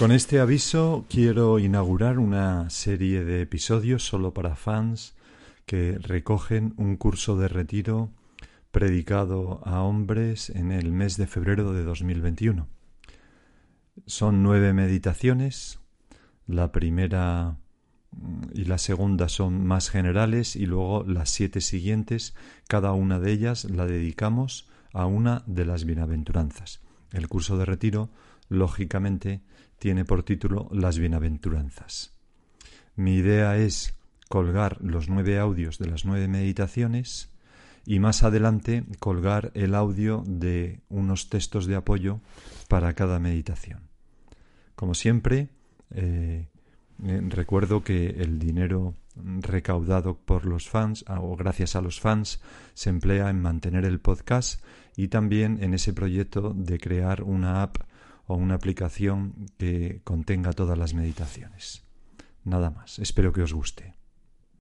Con este aviso quiero inaugurar una serie de episodios solo para fans que recogen un curso de retiro predicado a hombres en el mes de febrero de 2021. Son nueve meditaciones. La primera mm, y la segunda son más generales y luego las siete siguientes, cada una de ellas la dedicamos a una de las bienaventuranzas. El curso de retiro, lógicamente, tiene por título Las bienaventuranzas. Mi idea es colgar los nueve audios de las nueve meditaciones y más adelante colgar el audio de unos textos de apoyo para cada meditación. Como siempre, eh, eh, recuerdo que el dinero recaudado por los fans o gracias a los fans se emplea en mantener el podcast y también en ese proyecto de crear una app o una aplicación que contenga todas las meditaciones. Nada más. Espero que os guste.